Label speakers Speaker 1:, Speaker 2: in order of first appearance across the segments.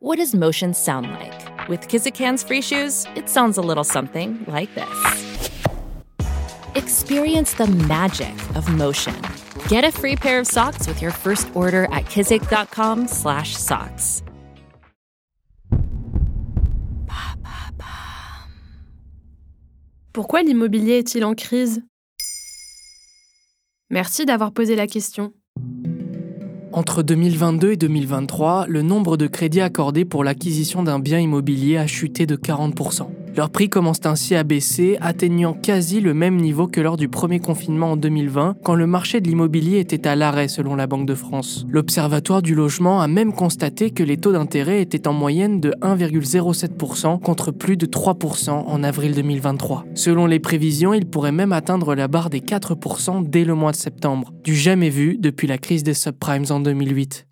Speaker 1: What does motion sound like? With Kizikans free shoes, it sounds a little something like this. Experience the magic of motion. Get a free pair of socks with your first order at kizik.com/socks.
Speaker 2: Pourquoi l'immobilier est-il en crise Merci d'avoir posé la question.
Speaker 3: Entre 2022 et 2023, le nombre de crédits accordés pour l'acquisition d'un bien immobilier a chuté de 40%. Leurs prix commencent ainsi à baisser, atteignant quasi le même niveau que lors du premier confinement en 2020, quand le marché de l'immobilier était à l'arrêt selon la Banque de France. L'Observatoire du logement a même constaté que les taux d'intérêt étaient en moyenne de 1,07% contre plus de 3% en avril 2023. Selon les prévisions, ils pourraient même atteindre la barre des 4% dès le mois de septembre, du jamais vu depuis la crise des subprimes en 2008.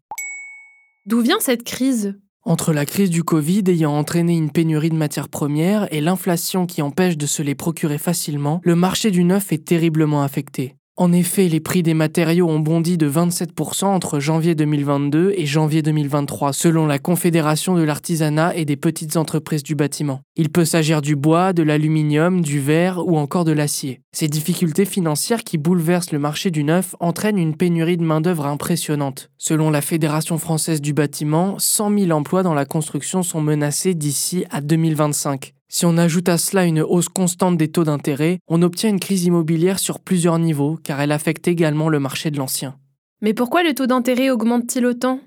Speaker 2: D'où vient cette crise?
Speaker 3: Entre la crise du Covid ayant entraîné une pénurie de matières premières et l'inflation qui empêche de se les procurer facilement, le marché du neuf est terriblement affecté. En effet, les prix des matériaux ont bondi de 27% entre janvier 2022 et janvier 2023, selon la Confédération de l'artisanat et des petites entreprises du bâtiment. Il peut s'agir du bois, de l'aluminium, du verre ou encore de l'acier. Ces difficultés financières qui bouleversent le marché du neuf entraînent une pénurie de main-d'œuvre impressionnante. Selon la Fédération française du bâtiment, 100 000 emplois dans la construction sont menacés d'ici à 2025. Si on ajoute à cela une hausse constante des taux d'intérêt, on obtient une crise immobilière sur plusieurs niveaux, car elle affecte également le marché de l'ancien.
Speaker 2: Mais pourquoi le taux d'intérêt augmente-t-il autant?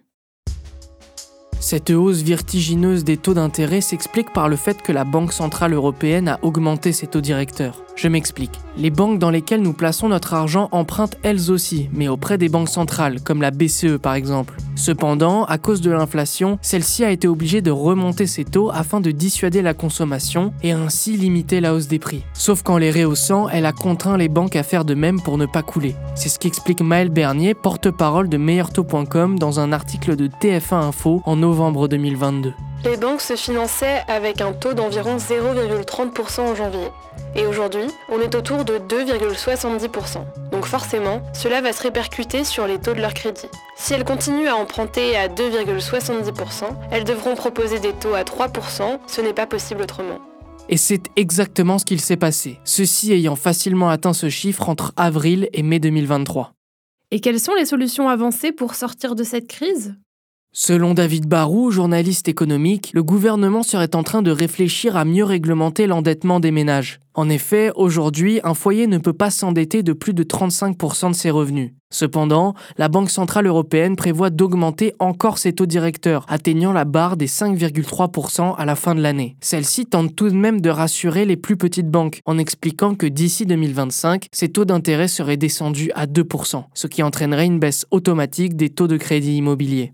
Speaker 3: Cette hausse vertigineuse des taux d'intérêt s'explique par le fait que la Banque Centrale Européenne a augmenté ses taux directeurs. Je m'explique. Les banques dans lesquelles nous plaçons notre argent empruntent elles aussi, mais auprès des banques centrales, comme la BCE par exemple. Cependant, à cause de l'inflation, celle-ci a été obligée de remonter ses taux afin de dissuader la consommation et ainsi limiter la hausse des prix. Sauf qu'en les rehaussant, elle a contraint les banques à faire de même pour ne pas couler. C'est ce qu'explique Maël Bernier, porte-parole de meilleurtaux.com dans un article de TF1 Info en novembre 2022.
Speaker 4: Les banques se finançaient avec un taux d'environ 0,30% en janvier. Et aujourd'hui, on est autour de 2,70%. Donc forcément, cela va se répercuter sur les taux de leur crédit. Si elles continuent à emprunter à 2,70%, elles devront proposer des taux à 3%, ce n'est pas possible autrement.
Speaker 3: Et c'est exactement ce qu'il s'est passé, ceci ayant facilement atteint ce chiffre entre avril et mai 2023.
Speaker 2: Et quelles sont les solutions avancées pour sortir de cette crise?
Speaker 3: Selon David Barou, journaliste économique, le gouvernement serait en train de réfléchir à mieux réglementer l'endettement des ménages. En effet, aujourd'hui, un foyer ne peut pas s'endetter de plus de 35% de ses revenus. Cependant, la Banque Centrale Européenne prévoit d'augmenter encore ses taux directeurs, atteignant la barre des 5,3% à la fin de l'année. Celle-ci tente tout de même de rassurer les plus petites banques, en expliquant que d'ici 2025, ces taux d'intérêt seraient descendus à 2%, ce qui entraînerait une baisse automatique des taux de crédit immobilier.